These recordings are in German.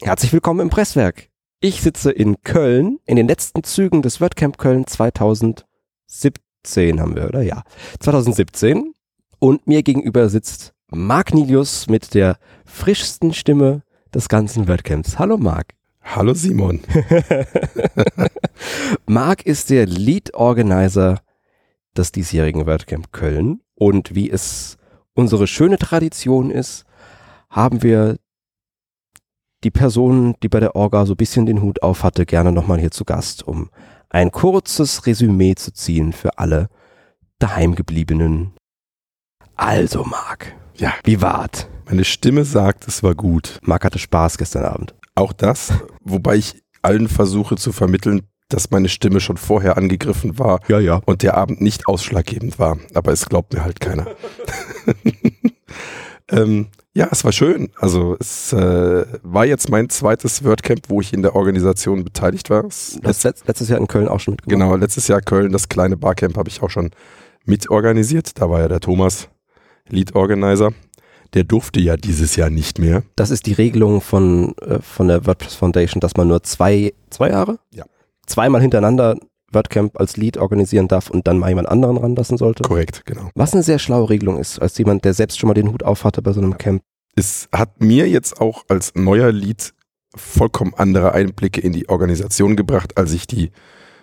Herzlich willkommen im Presswerk. Ich sitze in Köln, in den letzten Zügen des WordCamp Köln 2017 haben wir, oder? Ja. 2017. Und mir gegenüber sitzt Marc Nilius mit der frischsten Stimme des ganzen WordCamps. Hallo Marc. Hallo Simon. Marc ist der Lead Organizer des diesjährigen WordCamp Köln. Und wie es unsere schöne Tradition ist, haben wir die Person, die bei der Orga so ein bisschen den Hut auf hatte, gerne nochmal hier zu Gast, um ein kurzes Resümee zu ziehen für alle daheimgebliebenen. Also, Marc. Ja. Wie war's? Meine Stimme sagt, es war gut. Marc hatte Spaß gestern Abend. Auch das, wobei ich allen versuche zu vermitteln, dass meine Stimme schon vorher angegriffen war ja, ja. und der Abend nicht ausschlaggebend war. Aber es glaubt mir halt keiner. ähm, ja, es war schön. Also es äh, war jetzt mein zweites WordCamp, wo ich in der Organisation beteiligt war. Letzt, letztes Jahr in Köln auch schon mitgemacht. Genau, letztes Jahr Köln, das kleine Barcamp habe ich auch schon mitorganisiert. Da war ja der Thomas Lead Organizer. Der durfte ja dieses Jahr nicht mehr. Das ist die Regelung von, äh, von der WordPress Foundation, dass man nur zwei, zwei Jahre? Ja. Zweimal hintereinander WordCamp als Lead organisieren darf und dann mal jemand anderen ranlassen sollte. Korrekt, genau. Was eine sehr schlaue Regelung ist, als jemand, der selbst schon mal den Hut auf hatte bei so einem Camp. Es hat mir jetzt auch als neuer Lead vollkommen andere Einblicke in die Organisation gebracht, als ich die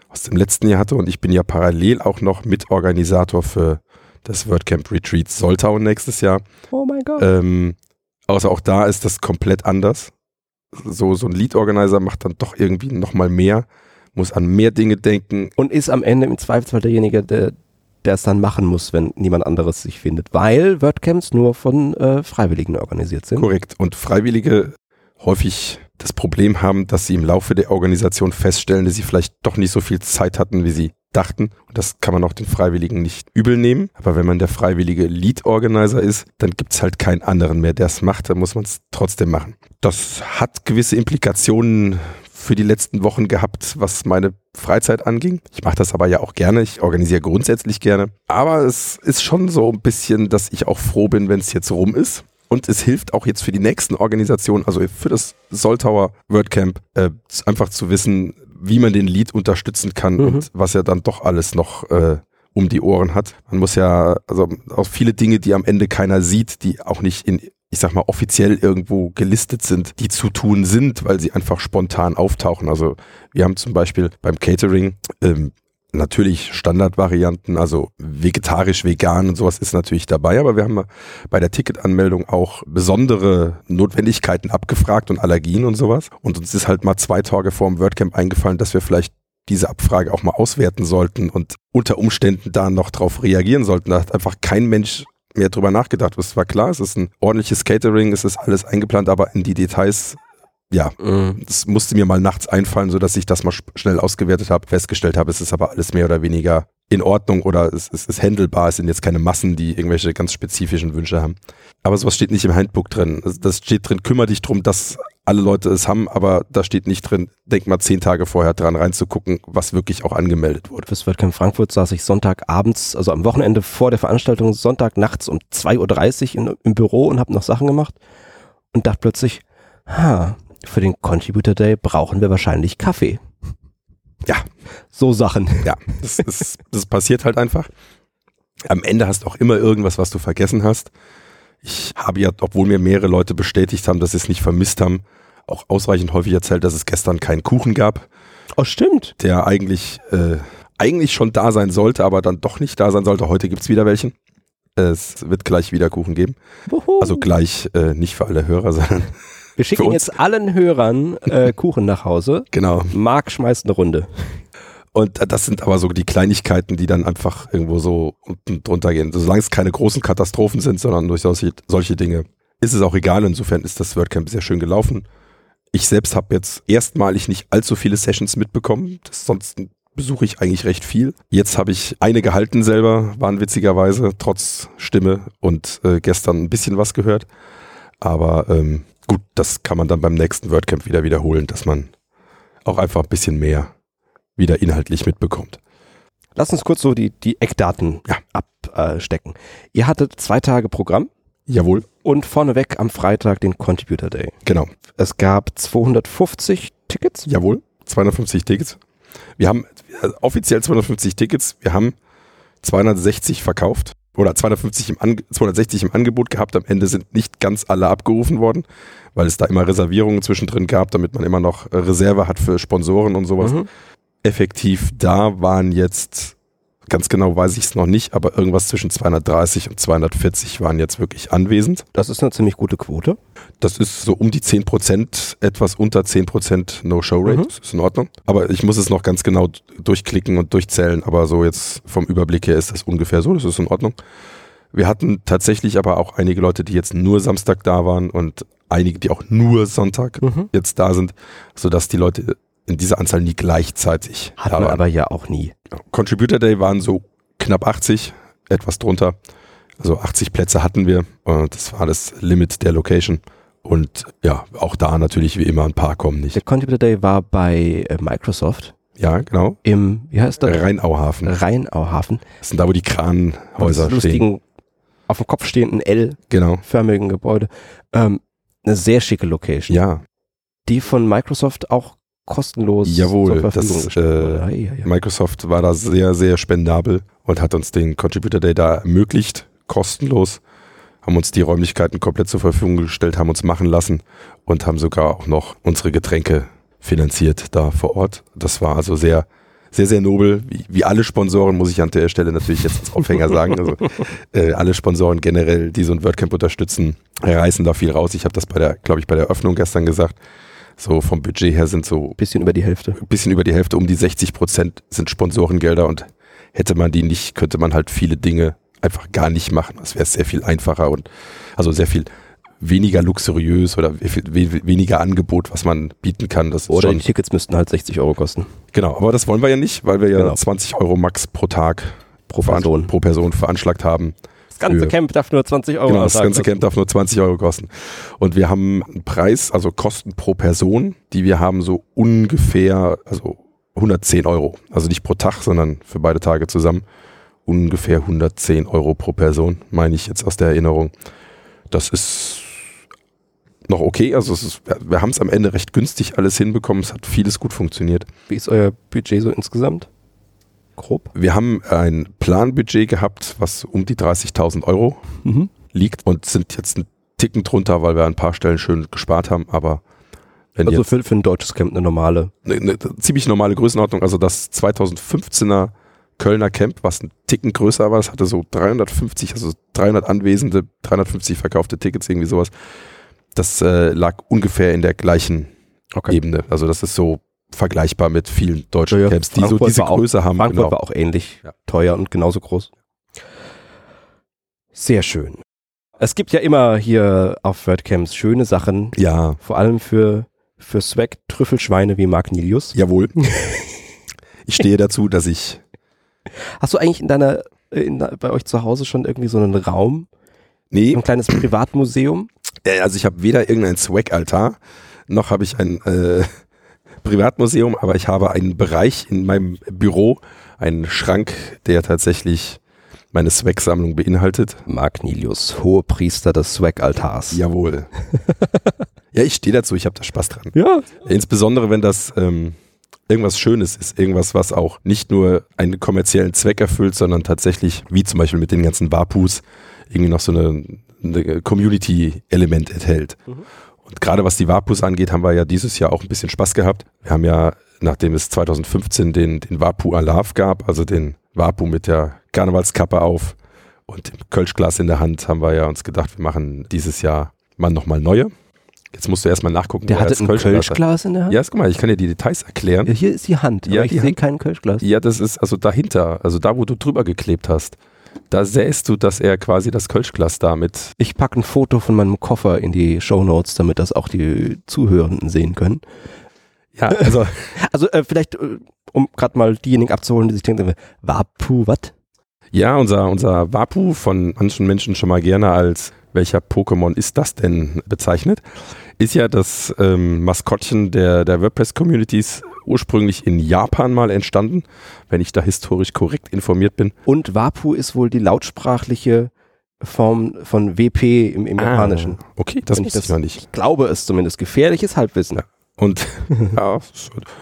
aus dem letzten Jahr hatte und ich bin ja parallel auch noch Mitorganisator für das WordCamp Retreat Soltau nächstes Jahr. Oh mein Gott. Ähm, außer auch da ist das komplett anders. So, so ein Lead-Organizer macht dann doch irgendwie nochmal mehr muss an mehr Dinge denken. Und ist am Ende im Zweifelsfall derjenige, der, der es dann machen muss, wenn niemand anderes sich findet. Weil WordCamps nur von äh, Freiwilligen organisiert sind. Korrekt. Und Freiwillige häufig das Problem haben, dass sie im Laufe der Organisation feststellen, dass sie vielleicht doch nicht so viel Zeit hatten, wie sie dachten. Und das kann man auch den Freiwilligen nicht übel nehmen. Aber wenn man der freiwillige Lead-Organizer ist, dann gibt es halt keinen anderen mehr, der es macht. Dann muss man es trotzdem machen. Das hat gewisse Implikationen für die letzten Wochen gehabt, was meine Freizeit anging. Ich mache das aber ja auch gerne. Ich organisiere grundsätzlich gerne. Aber es ist schon so ein bisschen, dass ich auch froh bin, wenn es jetzt rum ist. Und es hilft auch jetzt für die nächsten Organisationen, also für das Soltauer WordCamp, äh, einfach zu wissen, wie man den Lead unterstützen kann mhm. und was er dann doch alles noch äh, um die Ohren hat. Man muss ja, also auch viele Dinge, die am Ende keiner sieht, die auch nicht in ich sag mal, offiziell irgendwo gelistet sind, die zu tun sind, weil sie einfach spontan auftauchen. Also wir haben zum Beispiel beim Catering ähm, natürlich Standardvarianten, also vegetarisch, vegan und sowas ist natürlich dabei, aber wir haben bei der Ticketanmeldung auch besondere Notwendigkeiten abgefragt und Allergien und sowas. Und uns ist halt mal zwei Tage vor dem WordCamp eingefallen, dass wir vielleicht diese Abfrage auch mal auswerten sollten und unter Umständen da noch drauf reagieren sollten. Da hat einfach kein Mensch mehr drüber nachgedacht. Es war klar, es ist ein ordentliches Catering, es ist alles eingeplant, aber in die Details, ja, mhm. das musste mir mal nachts einfallen, sodass ich das mal schnell ausgewertet habe, festgestellt habe, es ist aber alles mehr oder weniger in Ordnung oder es, es ist handelbar, es sind jetzt keine Massen, die irgendwelche ganz spezifischen Wünsche haben. Aber sowas steht nicht im Handbook drin. Das steht drin, kümmere dich drum, dass alle Leute es haben, aber da steht nicht drin, denk mal zehn Tage vorher dran reinzugucken, was wirklich auch angemeldet wurde. Fürs WordCamp Frankfurt saß ich Sonntagabends, also am Wochenende vor der Veranstaltung, Sonntag nachts um 2.30 Uhr im Büro und habe noch Sachen gemacht und dachte plötzlich, ha, für den Contributor Day brauchen wir wahrscheinlich Kaffee. Ja. So Sachen. Ja, das, ist, das passiert halt einfach. Am Ende hast du auch immer irgendwas, was du vergessen hast. Ich habe ja, obwohl mir mehrere Leute bestätigt haben, dass sie es nicht vermisst haben, auch ausreichend häufig erzählt, dass es gestern keinen Kuchen gab. Oh, stimmt. Der eigentlich, äh, eigentlich schon da sein sollte, aber dann doch nicht da sein sollte. Heute gibt es wieder welchen. Es wird gleich wieder Kuchen geben. Uhu. Also gleich äh, nicht für alle Hörer, sondern. Wir schicken jetzt allen Hörern äh, Kuchen nach Hause. Genau. Marc schmeißt eine Runde. Und das sind aber so die Kleinigkeiten, die dann einfach irgendwo so unten drunter gehen. Solange es keine großen Katastrophen sind, sondern durch solche, solche Dinge, ist es auch egal. Insofern ist das WordCamp sehr schön gelaufen. Ich selbst habe jetzt erstmalig nicht allzu viele Sessions mitbekommen. Das, sonst besuche ich eigentlich recht viel. Jetzt habe ich eine gehalten selber, waren witzigerweise, trotz Stimme und äh, gestern ein bisschen was gehört. Aber ähm, gut, das kann man dann beim nächsten WordCamp wieder wiederholen, dass man auch einfach ein bisschen mehr wieder inhaltlich mitbekommt. Lass uns kurz so die, die Eckdaten ja. abstecken. Ihr hattet zwei Tage Programm. Jawohl. Und vorneweg am Freitag den Contributor Day. Genau. Es gab 250 Tickets. Jawohl, 250 Tickets. Wir haben äh, offiziell 250 Tickets. Wir haben 260 verkauft oder 250 im Ange 260 im Angebot gehabt. Am Ende sind nicht ganz alle abgerufen worden, weil es da immer Reservierungen zwischendrin gab, damit man immer noch Reserve hat für Sponsoren und sowas. Mhm. Effektiv da waren jetzt, ganz genau weiß ich es noch nicht, aber irgendwas zwischen 230 und 240 waren jetzt wirklich anwesend. Das ist eine ziemlich gute Quote. Das ist so um die 10%, etwas unter 10% No-Show-Rate. Mhm. Das ist in Ordnung. Aber ich muss es noch ganz genau durchklicken und durchzählen. Aber so jetzt vom Überblick her ist das ungefähr so. Das ist in Ordnung. Wir hatten tatsächlich aber auch einige Leute, die jetzt nur Samstag da waren und einige, die auch nur Sonntag Mhm. jetzt da sind, sodass die Leute in dieser Anzahl nie gleichzeitig Hat man aber ja auch nie. Contributor Day waren so knapp 80, etwas drunter. Also 80 Plätze hatten wir. Und das war das Limit der Location. Und ja, auch da natürlich wie immer ein paar kommen Der nicht. Contributor Day war bei äh, Microsoft Ja, genau. im, wie heißt das? Rheinauhafen. Rheinauhafen. Das sind da, wo die Kranhäuser Das stehen. lustigen, auf dem Kopf stehenden L-förmigen Genau. Gebäude. Ähm, eine sehr schicke Location, Ja, die von Microsoft auch kostenlos Jawohl, das, äh. Ei, ei, ei. Microsoft war da sehr, sehr spendabel und hat uns den Contributor Day da ermöglicht, kostenlos. Haben uns die Räumlichkeiten komplett zur Verfügung gestellt, haben uns machen lassen und haben sogar auch noch unsere Getränke finanziert da vor Ort. Das war also sehr, sehr, sehr nobel. Wie, wie alle Sponsoren, muss ich an der Stelle natürlich jetzt als Aufhänger sagen. Also, äh, alle Sponsoren generell, die so ein WordCamp unterstützen, reißen da viel raus. Ich habe das bei der, glaube ich, bei der Eröffnung gestern gesagt. So vom Budget her sind so Bisschen über die Hälfte. bisschen über die Hälfte, um die 60 Prozent sind Sponsorengelder und hätte man die nicht, könnte man halt viele Dinge einfach gar nicht machen. Das wäre sehr viel einfacher und also sehr viel weniger luxuriös oder we- we- weniger Angebot, was man bieten kann. Das Oder die Tickets müssten halt 60 Euro kosten. genau, aber das wollen wir ja nicht, weil wir ja Genau. 20 Euro max pro Tag Pro Person. pro Person veranschlagt haben. Das ganze Für- Camp darf nur 20 Euro Genau, am das ganze kosten. Camp darf nur 20 Euro kosten. Und wir haben einen Preis, also Kosten pro Person, die wir haben so ungefähr, also 110 Euro. Also nicht pro Tag, sondern für beide Tage zusammen. Ungefähr 110 Euro pro Person, meine ich jetzt aus der Erinnerung. Das ist noch okay. Also ist, wir haben es am Ende recht günstig alles hinbekommen. Es hat vieles gut funktioniert. Wie ist euer Budget so insgesamt? Grob? Wir haben ein Planbudget gehabt, was um die 30.000 Euro Mhm. liegt und sind jetzt einen Ticken drunter, weil wir an ein paar Stellen schön gespart haben, aber wenn Also für, für ein deutsches Camp eine normale. eine, eine ziemlich normale Größenordnung, also das 2015er Kölner Camp, was ein Ticken größer war, das hatte so 350, also 300 Anwesende, 350 verkaufte Tickets, irgendwie sowas. Das äh, lag ungefähr in der gleichen Okay. Ebene. Also das ist so vergleichbar mit vielen deutschen Ja, Camps, die so Frankfurt diese war auch- Größe haben. Frankfurt genau. war auch ähnlich Ja. teuer und genauso groß. Sehr schön. Es gibt ja immer hier auf WordCamps schöne Sachen, Ja, vor allem für, für Swag Trüffelschweine wie Mark Nilius. jawohl. ich stehe dazu, dass ich Hast du eigentlich in deiner, in, bei euch zu Hause schon irgendwie so einen Raum, Nee, so ein kleines Privatmuseum? Also ich habe weder irgendein Swag-Altar, noch habe ich ein äh, Privatmuseum, aber ich habe einen Bereich in meinem Büro, einen Schrank, der tatsächlich meine Swag-Sammlung beinhaltet. Mark Nilius, Hohepriester des Swag-Altars. Jawohl. ja, ich stehe dazu, ich habe da Spaß dran. Ja. Insbesondere, wenn das ähm, irgendwas Schönes ist, irgendwas, was auch nicht nur einen kommerziellen Zweck erfüllt, sondern tatsächlich, wie zum Beispiel mit den ganzen Wapus, irgendwie noch so eine, eine Community-Element enthält. Mhm. Und gerade was die Wapus angeht, haben wir ja dieses Jahr auch ein bisschen Spaß gehabt. Wir haben ja, nachdem es 2015 den, den Wapu Alav gab, also den Wapu mit der Karnevalskappe auf und dem Kölschglas in der Hand, haben wir ja uns gedacht, wir machen dieses Jahr mal nochmal neue. Jetzt musst du erstmal nachgucken. Der hatte das ein Kölschglas hat. Kölschglas in der Hand? Ja, guck mal, ich kann dir die Details erklären. Ja, Hier ist die Hand, Ja, aber ich sehe kein Kölschglas. Ja, das ist also dahinter, also da, wo du drüber geklebt hast. Da sähst du, dass er quasi das Kölschglas damit. Ich packe ein Foto von meinem Koffer in die Shownotes, damit das auch die Zuhörenden sehen können. Ja, also Also äh, vielleicht, äh, um gerade mal diejenigen abzuholen, die sich denken, Wapu, was? ja, unser, unser Wapu von manchen Menschen schon mal gerne als welcher Pokémon ist das denn bezeichnet, ist ja das ähm, Maskottchen der, der WordPress-Communities ursprünglich in Japan mal entstanden, wenn ich da historisch korrekt informiert bin. Und Wapu ist wohl die lautsprachliche Form von WP im, im Japanischen. Ah, okay, das wusste ich noch nicht. Ich glaube es zumindest. Gefährliches Halbwissen. Ja. Und ja,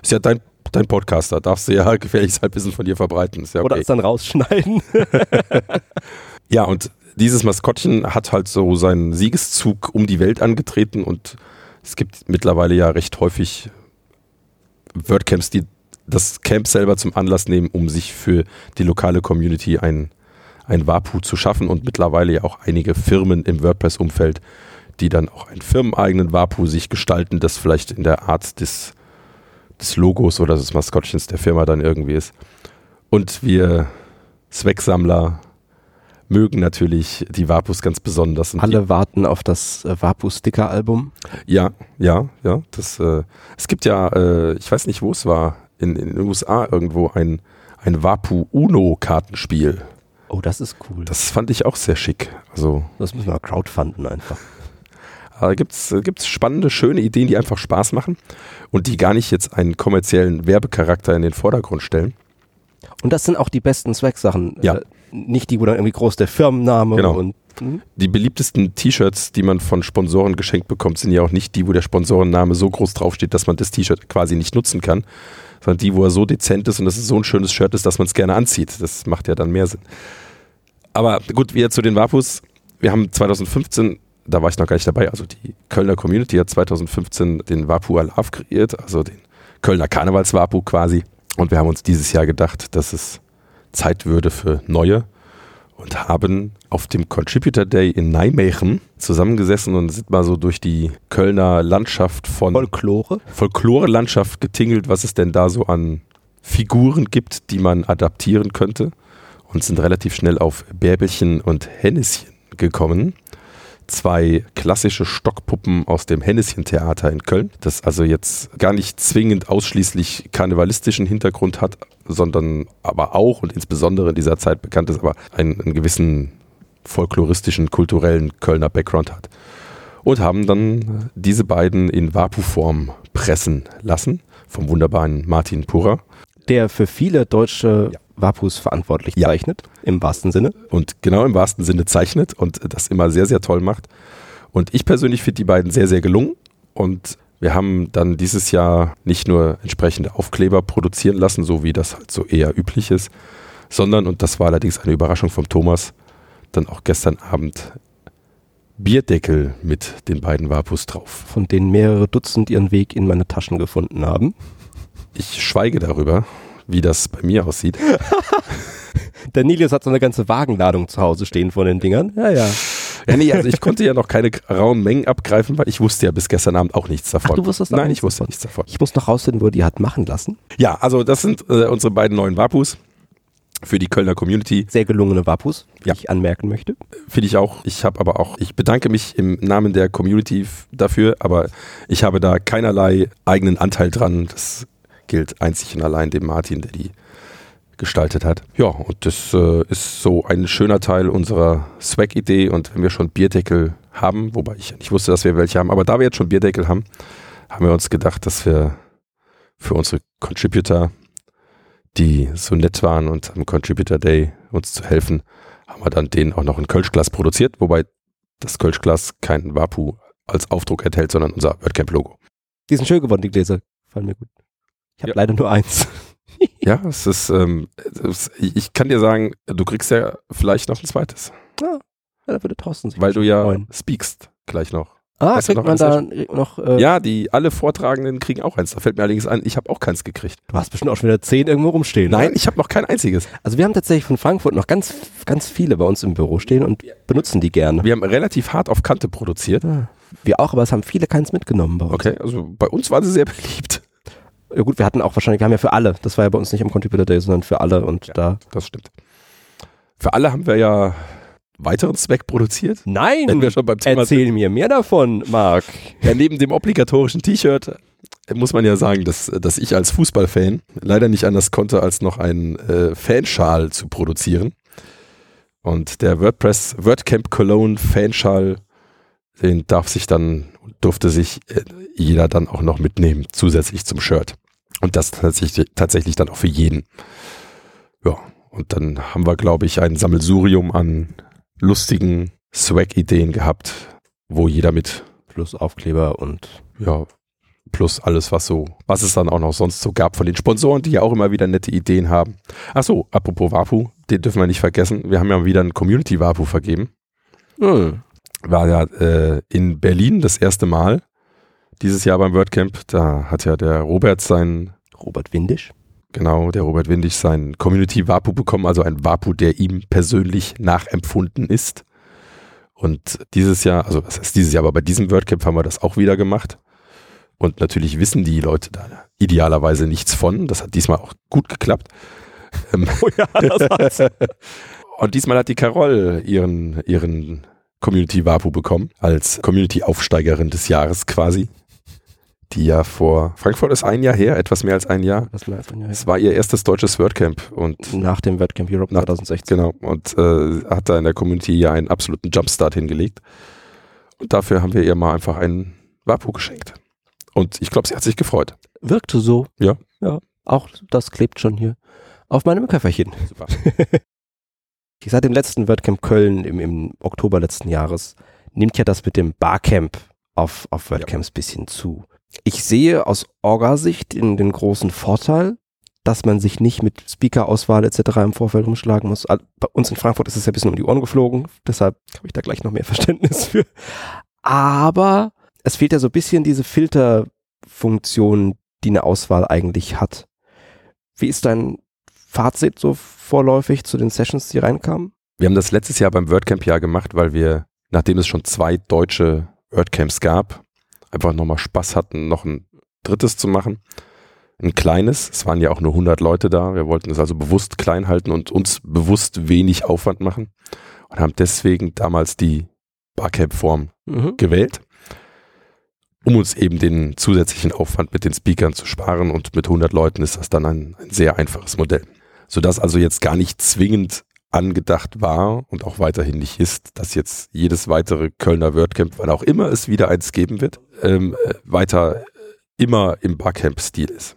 ist ja dein, dein Podcaster, darfst du ja gefährliches Halbwissen von dir verbreiten. Ist ja Oder okay. es dann rausschneiden. Ja, und dieses Maskottchen hat halt so seinen Siegeszug um die Welt angetreten und es gibt mittlerweile ja recht häufig WordCamps, die das Camp selber zum Anlass nehmen, um sich für die lokale Community ein, ein WAPU zu schaffen und mittlerweile ja auch einige Firmen im WordPress-Umfeld, die dann auch einen firmeneigenen WAPU sich gestalten, das vielleicht in der Art des, des Logos oder des Maskottchens der Firma dann irgendwie ist. Und wir Zwecksammler mögen natürlich die Vapus ganz besonders. Und Alle warten auf das äh, Vapu-Sticker-Album. Die, ja, ja, ja. Das, äh, es gibt ja, äh, ich weiß nicht, wo es war, in, in den USA irgendwo ein, ein Vapu Uno-Kartenspiel. Oh, das ist cool. Das fand ich auch sehr schick. Also Das müssen wir crowdfunden einfach. Da gibt es gibt's spannende, schöne Ideen, die einfach Spaß machen und die gar nicht jetzt einen kommerziellen Werbecharakter in den Vordergrund stellen. Und das sind auch die besten Zwecksachen. Ja. Nicht die, wo dann irgendwie groß der Firmenname Genau. und hm? Die beliebtesten T-Shirts, die man von Sponsoren geschenkt bekommt, sind ja auch nicht die, wo der Sponsorenname so groß draufsteht, dass man das T-Shirt quasi nicht nutzen kann, sondern die, wo er so dezent ist und das ist so ein schönes Shirt ist, dass man es gerne anzieht. Das macht ja dann mehr Sinn. Aber gut, wieder zu den Vapus. Wir haben 2015, da war ich noch gar nicht dabei, also die Kölner Community hat 2015 den Vapu Alav kreiert, also den Kölner Karnevals-Vapu quasi. Und wir haben uns dieses Jahr gedacht, dass es Zeit würde für neue und haben auf dem Contributor Day in Nijmegen zusammengesessen und sind mal so durch die Kölner Landschaft von Folklore. Folklore-Landschaft getingelt, was es denn da so an Figuren gibt, die man adaptieren könnte und sind relativ schnell auf Bärbelchen und Henneschen gekommen. Zwei klassische Stockpuppen aus dem Henneschen-Theater in Köln, das also jetzt gar nicht zwingend ausschließlich karnevalistischen Hintergrund hat, sondern aber auch und insbesondere in dieser Zeit bekannt ist, aber einen, einen gewissen folkloristischen, kulturellen Kölner Background hat. Und haben dann diese beiden in Vapu-Form pressen lassen vom wunderbaren Martin Purer. Der für viele deutsche Vapus verantwortlich Ja. zeichnet, im wahrsten Sinne. und genau im wahrsten Sinne zeichnet und das immer sehr, sehr toll macht. Und ich persönlich finde die beiden sehr, sehr gelungen. Und wir haben dann dieses Jahr nicht nur entsprechende Aufkleber produzieren lassen, so wie das halt so eher üblich ist, sondern, und das war allerdings eine Überraschung vom Thomas, dann auch gestern Abend Bierdeckel mit den beiden Vapus drauf. von denen mehrere Dutzend ihren Weg in meine Taschen gefunden haben. Ich schweige darüber, wie das bei mir aussieht. Der Nilius hat so eine ganze Wagenladung zu Hause stehen von den Dingern. Ja, ja. Ja, nee, also ich konnte ja noch keine rauen Mengen abgreifen, weil ich wusste ja bis gestern Abend auch nichts davon. Ach, du wusstest Nein, ich wusste davon. nichts davon. Ich muss noch rausfinden, wo die hat machen lassen. Ja, also das sind äh, unsere beiden neuen Vapus für die Kölner Community. Sehr gelungene Vapus, die Ja. ich anmerken möchte. Finde ich auch. Ich habe aber auch, ich bedanke mich im Namen der Community dafür, aber ich habe da keinerlei eigenen Anteil dran. Das gilt einzig und allein dem Martin, der die gestaltet hat. Ja, und das äh, ist so ein schöner Teil unserer Swag-Idee. Und wenn wir schon Bierdeckel haben, wobei ich nicht wusste, dass wir welche haben, aber da wir jetzt schon Bierdeckel haben, haben wir uns gedacht, dass wir für unsere Contributor, die so nett waren und am Contributor Day uns zu helfen, haben wir dann denen auch noch ein Kölschglas produziert, wobei das Kölschglas kein Wapu als Aufdruck enthält, sondern unser WordCamp-Logo. Die sind schön geworden, die Gläser. Fallen mir gut. Ich habe Ja. leider nur eins. Ja, es ist, ähm, es, ich kann dir sagen, du kriegst ja vielleicht noch ein zweites, Ja, da würde Thorsten sich weil du ja freuen. speakst gleich noch. Ah, Weißt kriegt noch, man da noch. Äh, Ja, die alle Vortragenden kriegen auch eins. Da fällt mir allerdings ein, ich habe auch keins gekriegt. Du hast bestimmt auch schon wieder zehn irgendwo rumstehen. Nein, oder? ich habe noch kein einziges. Also wir haben tatsächlich von Frankfurt noch ganz, ganz viele bei uns im Büro stehen und benutzen die gerne. Wir haben relativ hart auf Kante produziert. Ah, Wir auch, aber es haben viele keins mitgenommen bei uns. Okay, also bei uns waren sie sehr beliebt. Ja gut, wir hatten auch wahrscheinlich, wir haben ja für alle, das war ja bei uns nicht am Contributor Day, sondern für alle und Ja. da. Das stimmt. Für alle haben wir ja weiteren Zweck produziert. Nein! Wenn wir schon beim Thema Erzähl mir mehr davon, Marc. Ja, neben dem obligatorischen T-Shirt äh, muss man ja sagen, dass, dass ich als Fußballfan leider nicht anders konnte, als noch einen äh, Fanschal zu produzieren. Und der WordPress WordCamp Cologne Fanschal, den darf sich dann, durfte sich äh, jeder dann auch noch mitnehmen, zusätzlich zum Shirt. Und das tatsächlich, tatsächlich dann auch für jeden. Ja, und dann haben wir, glaube ich, ein Sammelsurium an lustigen Swag-Ideen gehabt, wo jeder mit Plus Aufkleber und ja, plus alles, was so, was es dann auch noch sonst so gab von den Sponsoren, die ja auch immer wieder nette Ideen haben. Ach so, apropos Wapu, den dürfen wir nicht vergessen. Wir haben ja wieder einen Community Wapu vergeben. hm. War ja äh, in Berlin das erste Mal dieses Jahr beim WordCamp. Da hat ja der Robert sein, Robert Windisch. genau, der Robert Windig sein Community Wapu bekommen, also ein Wapu, der ihm persönlich nachempfunden ist. Und dieses Jahr, also was heißt dieses Jahr, aber bei diesem WordCamp haben wir das auch wieder gemacht. Und natürlich wissen die Leute da idealerweise nichts von. Das hat diesmal auch gut geklappt. Ähm, Oh ja, das hat's. Und diesmal hat die Carol ihren, ihren Community Wapu bekommen, als Community-Aufsteigerin des Jahres quasi. Die ja vor, Frankfurt ist ein Jahr her, etwas mehr als ein Jahr. Das war einfach nur Es war ihr erstes deutsches WordCamp und nach dem WordCamp Europe Nach- 2016. genau, und äh, hat da in der Community ja einen absoluten Jumpstart hingelegt. Und dafür haben wir ihr mal einfach einen Wapu geschenkt. Und ich glaube, sie hat sich gefreut. Wirkte so. Ja. Ja. Auch das klebt schon hier auf meinem Köfferchen. Super. Seit dem letzten WordCamp Köln im, im Oktober letzten Jahres nimmt ja das mit dem Barcamp auf, auf WordCamps bisschen zu. Ich sehe aus Orga-Sicht in den großen Vorteil, dass man sich nicht mit Speaker-Auswahl etc. im Vorfeld rumschlagen muss. Al- Bei uns in Frankfurt ist es ja ein bisschen um die Ohren geflogen, deshalb habe ich da gleich noch mehr Verständnis für. Aber es fehlt ja so ein bisschen diese Filterfunktion, die eine Auswahl eigentlich hat. Wie ist dein Fazit so vorläufig zu den Sessions, die reinkamen? Wir haben das letztes Jahr beim WordCamp ja gemacht, weil wir, nachdem es schon zwei deutsche WordCamps gab, einfach nochmal Spaß hatten, noch ein drittes zu machen. Ein kleines, es waren ja auch nur 100 Leute da. Wir wollten es also bewusst klein halten und uns bewusst wenig Aufwand machen und haben deswegen damals die Barcamp-Form Mhm. gewählt, um uns eben den zusätzlichen Aufwand mit den Speakern zu sparen. Und mit 100 Leuten ist das dann ein, ein sehr einfaches Modell. Sodass also jetzt gar nicht zwingend angedacht war und auch weiterhin nicht ist, dass jetzt jedes weitere Kölner WordCamp, wann auch immer es wieder eins geben wird, ähm, äh, weiter immer im Barcamp-Stil ist.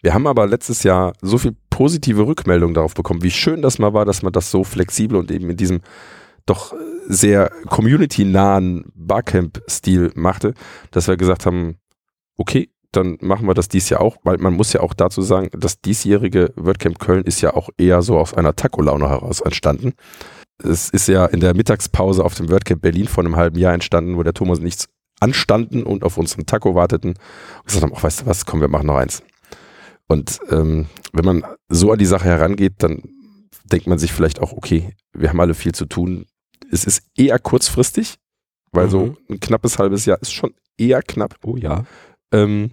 Wir haben aber letztes Jahr so viel positive Rückmeldungen darauf bekommen, wie schön das mal war, dass man das so flexibel und eben in diesem doch sehr community-nahen Barcamp-Stil machte, dass wir gesagt haben, okay, dann machen wir das dies Jahr auch, weil man muss ja auch dazu sagen, das diesjährige WordCamp Köln ist ja auch eher so aus einer Taco-Laune heraus entstanden. Es ist ja in der Mittagspause auf dem WordCamp Berlin vor einem halben Jahr entstanden, wo der Thomas und ich anstanden und auf unseren Taco warteten und gesagt haben, ach, weißt du was, komm, wir machen noch eins. Und ähm, wenn man so an die Sache herangeht, dann denkt man sich vielleicht auch, okay, wir haben alle viel zu tun. Es ist eher kurzfristig, weil so Mhm. ein knappes halbes Jahr ist schon eher knapp. Oh ja. Ähm,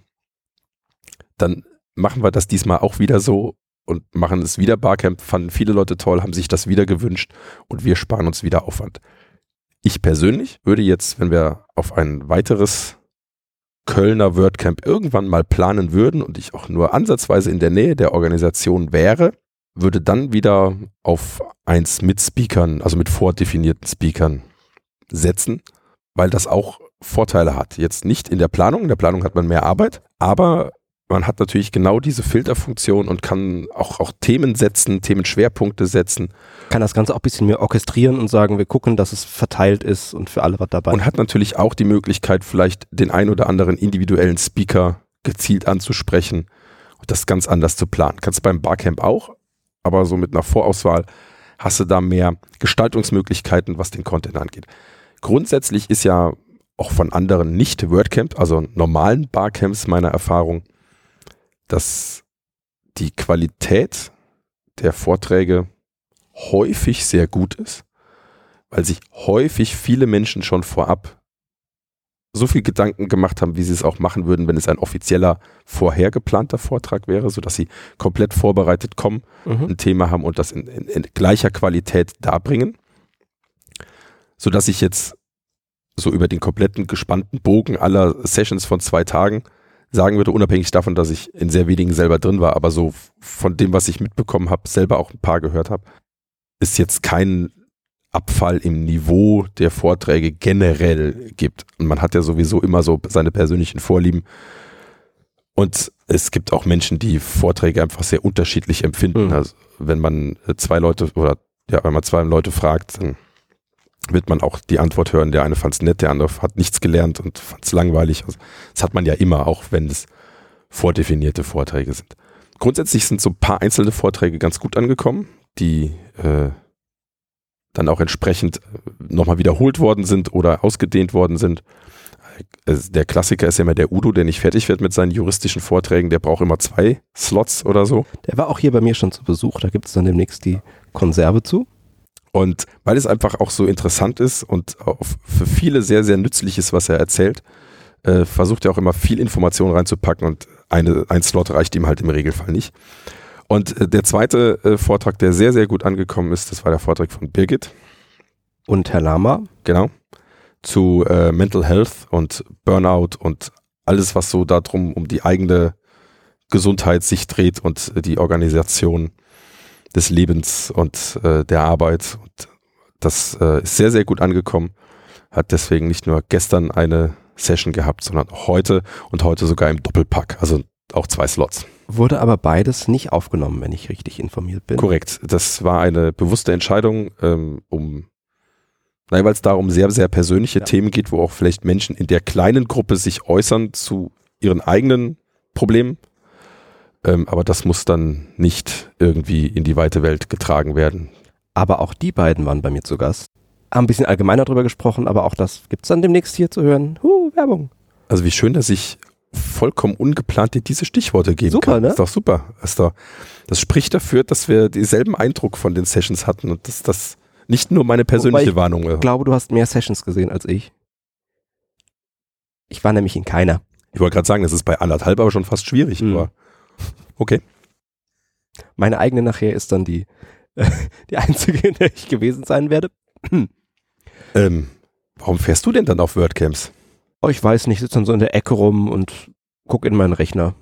dann machen wir das diesmal auch wieder so und machen es wieder Barcamp. Fanden viele Leute toll, haben sich das wieder gewünscht und wir sparen uns wieder Aufwand. Ich persönlich würde jetzt, wenn wir auf ein weiteres Kölner WordCamp irgendwann mal planen würden und ich auch nur ansatzweise in der Nähe der Organisation wäre, würde dann wieder auf eins mit Speakern, also mit vordefinierten Speakern setzen, weil das auch Vorteile hat. Jetzt nicht in der Planung, in der Planung hat man mehr Arbeit, aber man hat natürlich genau diese Filterfunktion und kann auch, auch Themen setzen, Themenschwerpunkte setzen Kann das Ganze auch ein bisschen mehr orchestrieren und sagen, wir gucken, dass es verteilt ist und für alle was dabei. und hat natürlich auch die Möglichkeit, vielleicht den ein oder anderen individuellen Speaker gezielt anzusprechen und das ganz anders zu planen. Kannst beim Barcamp auch, aber so mit einer Vorauswahl hast du da mehr Gestaltungsmöglichkeiten, was den Content angeht. Grundsätzlich ist ja auch von anderen nicht WordCamp, also normalen Barcamps meiner Erfahrung, dass die Qualität der Vorträge häufig sehr gut ist, weil sich häufig viele Menschen schon vorab so viel Gedanken gemacht haben, wie sie es auch machen würden, wenn es ein offizieller, vorher geplanter Vortrag wäre, sodass sie komplett vorbereitet kommen, Mhm. ein Thema haben und das in, in, in gleicher Qualität darbringen, sodass ich jetzt so über den kompletten gespannten Bogen aller Sessions von zwei Tagen sagen würde, unabhängig davon, dass ich in sehr wenigen selber drin war, aber so von dem, was ich mitbekommen habe, selber auch ein paar gehört habe, ist jetzt kein Abfall im Niveau der Vorträge generell gibt. Und man hat ja sowieso immer so seine persönlichen Vorlieben. Und es gibt auch Menschen, die Vorträge einfach sehr unterschiedlich empfinden. Mhm. Also wenn man äh, zwei Leute oder ja, wenn man zwei Leute fragt, dann wird man auch die Antwort hören. Der eine fand es nett, der andere hat nichts gelernt und fand es langweilig. Also, das hat man ja immer, auch wenn es vordefinierte Vorträge sind. Grundsätzlich sind so ein paar einzelne Vorträge ganz gut angekommen, die äh, dann auch entsprechend nochmal wiederholt worden sind oder ausgedehnt worden sind. Äh, der Klassiker ist ja immer der Udo, der nicht fertig wird mit seinen juristischen Vorträgen. Der braucht immer zwei Slots oder so. Der war auch hier bei mir schon zu Besuch. Da gibt es dann demnächst die Konserve zu. Und weil es einfach auch so interessant ist und für viele sehr, sehr nützlich ist, was er erzählt, äh, versucht er auch immer viel Information reinzupacken und eine, ein Slot reicht ihm halt im Regelfall nicht. Und äh, der zweite äh, Vortrag, der sehr, sehr gut angekommen ist, das war der Vortrag von Birgit. Und Herr Lama. Genau. Zu äh, Mental Health und Burnout und alles, was so darum um die eigene Gesundheit sich dreht und die Organisation des Lebens und äh, der Arbeit. Und das äh, ist sehr, sehr gut angekommen. Hat deswegen nicht nur gestern eine Session gehabt, sondern heute und heute sogar im Doppelpack. Also auch zwei Slots. Wurde aber beides nicht aufgenommen, wenn ich richtig informiert bin. Korrekt. Das war eine bewusste Entscheidung, ähm, um, nein, weil es da um sehr, sehr persönliche ja. Themen geht, wo auch vielleicht Menschen in der kleinen Gruppe sich äußern zu ihren eigenen Problemen. Ähm, aber das muss dann nicht irgendwie in die weite Welt getragen werden. Aber auch die beiden waren bei mir zu Gast. Haben ein bisschen allgemeiner darüber gesprochen, aber auch das gibt es dann demnächst hier zu hören. Huh, Werbung. Also wie schön, dass ich vollkommen ungeplant dir diese Stichworte geben super, kann. Ne? Ist doch super. Ist doch, das spricht dafür, dass wir denselben Eindruck von den Sessions hatten und dass das nicht nur meine persönliche ich Warnung ist. Ich glaube, du hast mehr Sessions gesehen als ich. Ich war nämlich in keiner. Ich wollte gerade sagen, das ist bei anderthalb aber schon fast schwierig, mhm. aber okay. Meine eigene nachher ist dann die, die einzige, in der ich gewesen sein werde. ähm, warum fährst du denn dann auf WordCamps? Oh, ich weiß nicht, sitze dann so in der Ecke rum und guck in meinen Rechner.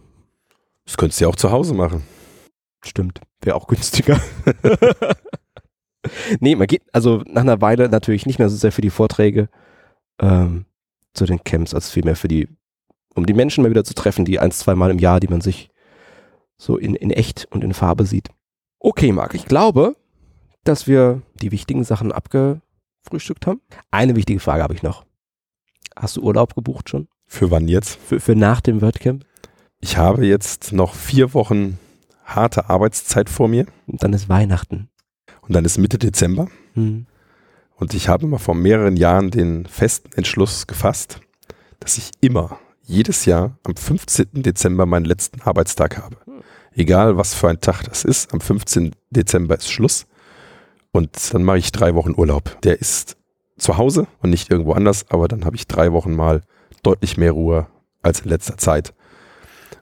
Das könntest du ja auch zu Hause machen. Stimmt, wäre auch günstiger. nee, man geht also nach einer Weile natürlich nicht mehr so sehr für die Vorträge ähm, zu den Camps, als vielmehr für die, um die Menschen mal wieder zu treffen, die ein, zwei Mal im Jahr, die man sich so in, in echt und in Farbe sieht. Okay, Marc, ich glaube, dass wir die wichtigen Sachen abgefrühstückt haben. Eine wichtige Frage habe ich noch. Hast du Urlaub gebucht schon? Für wann jetzt? Für, für nach dem WordCamp? Ich habe jetzt noch vier Wochen harte Arbeitszeit vor mir. Und dann ist Weihnachten. Und dann ist Mitte Dezember. Hm. Und ich habe mal vor mehreren Jahren den festen Entschluss gefasst, dass ich immer, jedes Jahr am 15. Dezember meinen letzten Arbeitstag habe. Egal was für ein Tag das ist, am 15. Dezember ist Schluss. Und dann mache ich drei Wochen Urlaub. Der ist zu Hause und nicht irgendwo anders, aber dann habe ich drei Wochen mal deutlich mehr Ruhe als in letzter Zeit.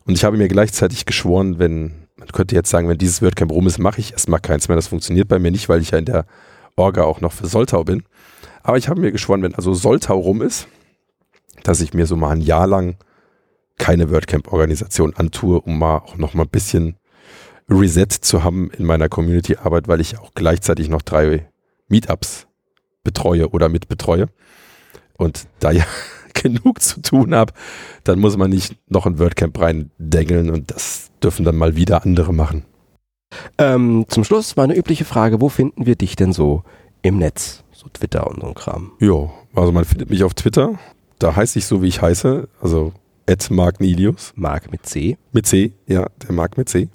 Und ich habe mir gleichzeitig geschworen, wenn, man könnte jetzt sagen, wenn dieses WordCamp rum ist, mache ich erstmal keins mehr. Das funktioniert bei mir nicht, weil ich ja in der Orga auch noch für Soltau bin. Aber ich habe mir geschworen, wenn also Soltau rum ist, dass ich mir so mal ein Jahr lang keine WordCamp-Organisation antue, um mal auch noch mal ein bisschen Reset zu haben in meiner Community-Arbeit, weil ich auch gleichzeitig noch drei Meetups betreue oder mitbetreue und da ja genug zu tun habe, dann muss man nicht noch ein WordCamp reindengeln und das dürfen dann mal wieder andere machen. Ähm, zum Schluss meine übliche Frage, wo finden wir dich denn so im Netz? So Twitter und so ein Kram. Ja, also man findet mich auf Twitter, da heiße ich so, wie ich heiße, also at Mark Nilius. Mark mit C. Mit C, ja, der Mark mit C.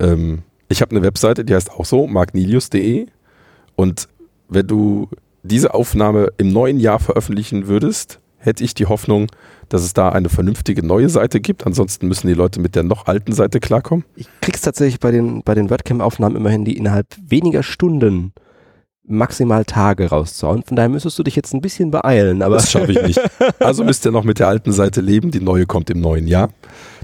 Ähm, ich habe eine Webseite, die heißt auch so, marknilius.de und wenn du diese Aufnahme im neuen Jahr veröffentlichen würdest, hätte ich die Hoffnung, dass es da eine vernünftige neue Seite gibt. Ansonsten müssen die Leute mit der noch alten Seite klarkommen. Ich krieg's tatsächlich bei den, bei den WordCamp-Aufnahmen immerhin, die innerhalb weniger Stunden maximal Tage rauszuhauen. Von daher müsstest du dich jetzt ein bisschen beeilen. Aber das schaffe ich nicht. Also müsst ihr noch mit der alten Seite leben. Die neue kommt im neuen Jahr.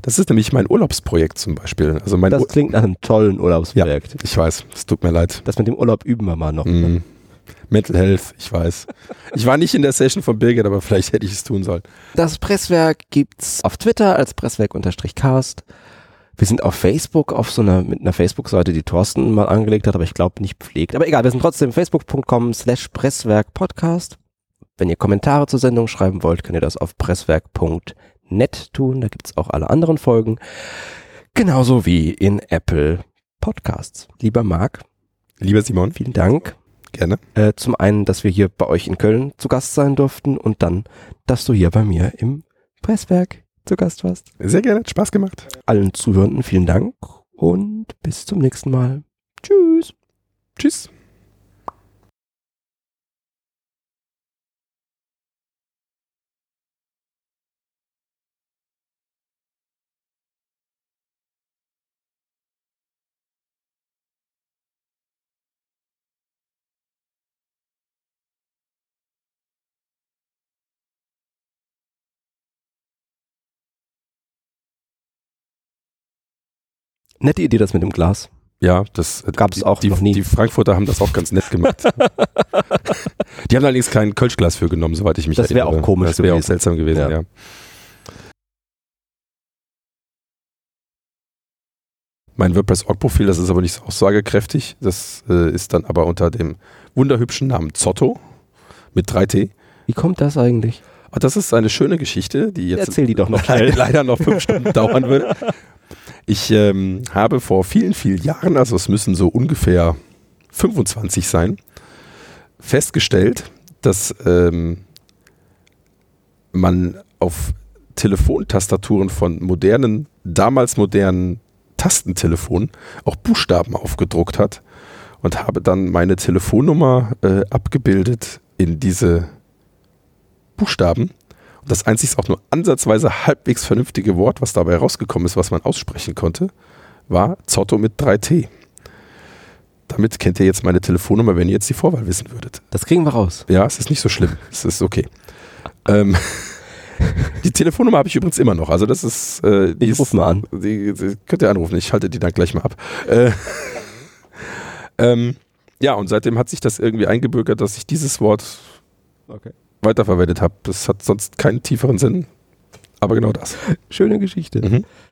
Das ist nämlich mein Urlaubsprojekt zum Beispiel. Also mein das klingt nach einem tollen Urlaubsprojekt. Ja, ich weiß. Es tut mir leid. Das mit dem Urlaub üben wir mal noch. Mm. Mental Health, ich weiß. Ich war nicht in der Session von Birgit, aber vielleicht hätte ich es tun sollen. Das Presswerk gibt's auf Twitter als Presswerk-Cast. Wir sind auf Facebook auf so einer, mit einer Facebook-Seite, die Thorsten mal angelegt hat, aber ich glaube nicht pflegt. Aber egal, wir sind trotzdem facebook.com slash Presswerk-Podcast. Wenn ihr Kommentare zur Sendung schreiben wollt, könnt ihr das auf presswerk.net tun. Da gibt's auch alle anderen Folgen. Genauso wie in Apple Podcasts. Lieber Marc. Lieber Simon. Vielen Dank Gerne. Äh, zum einen, dass wir hier bei euch in Köln zu Gast sein durften und dann, dass du hier bei mir im Presswerk zu Gast warst. Sehr gerne, hat Spaß gemacht. Allen Zuhörenden vielen Dank und bis zum nächsten Mal. Tschüss. Tschüss. Nette Idee, das mit dem Glas. Ja, das Gab's die- auch die, noch nie. Die Frankfurter haben das auch ganz nett gemacht. die haben allerdings kein Kölschglas für genommen, soweit ich mich Das erinnere. auch komisch Das wäre auch seltsam gewesen, Ja. ja. Mein WordPress-Org-Profil, das ist aber nicht so aussagekräftig. Das äh, ist dann aber unter dem wunderhübschen Namen Zotto mit 3T. Wie kommt das eigentlich? Und das ist eine schöne Geschichte, die jetzt Erzähl die doch noch leider noch fünf Stunden dauern würde. Ich ähm, habe vor vielen, vielen Jahren, also es müssen so ungefähr 25 sein, festgestellt, dass ähm, man auf Telefontastaturen von modernen, damals modernen Tastentelefonen auch Buchstaben aufgedruckt hat und habe dann meine Telefonnummer äh, abgebildet in diese Buchstaben. Das einzig auch nur ansatzweise halbwegs vernünftige Wort, was dabei rausgekommen ist, was man aussprechen konnte, war Zotto mit 3T. Damit kennt ihr jetzt meine Telefonnummer, wenn ihr jetzt die Vorwahl wissen würdet. Das kriegen wir raus. Ja, es ist nicht so schlimm. Es ist okay. Ähm, die Telefonnummer habe ich übrigens immer noch. Also das ist. Äh, die Ich ist- ruf mal an. Die, die könnt ihr anrufen. Ich halte die dann gleich mal ab. Äh, ähm, ja, und seitdem hat sich das irgendwie eingebürgert, dass ich dieses Wort Okay. Weiterverwendet habe. Das hat sonst keinen tieferen Sinn. Aber genau das. Schöne Geschichte. Mhm.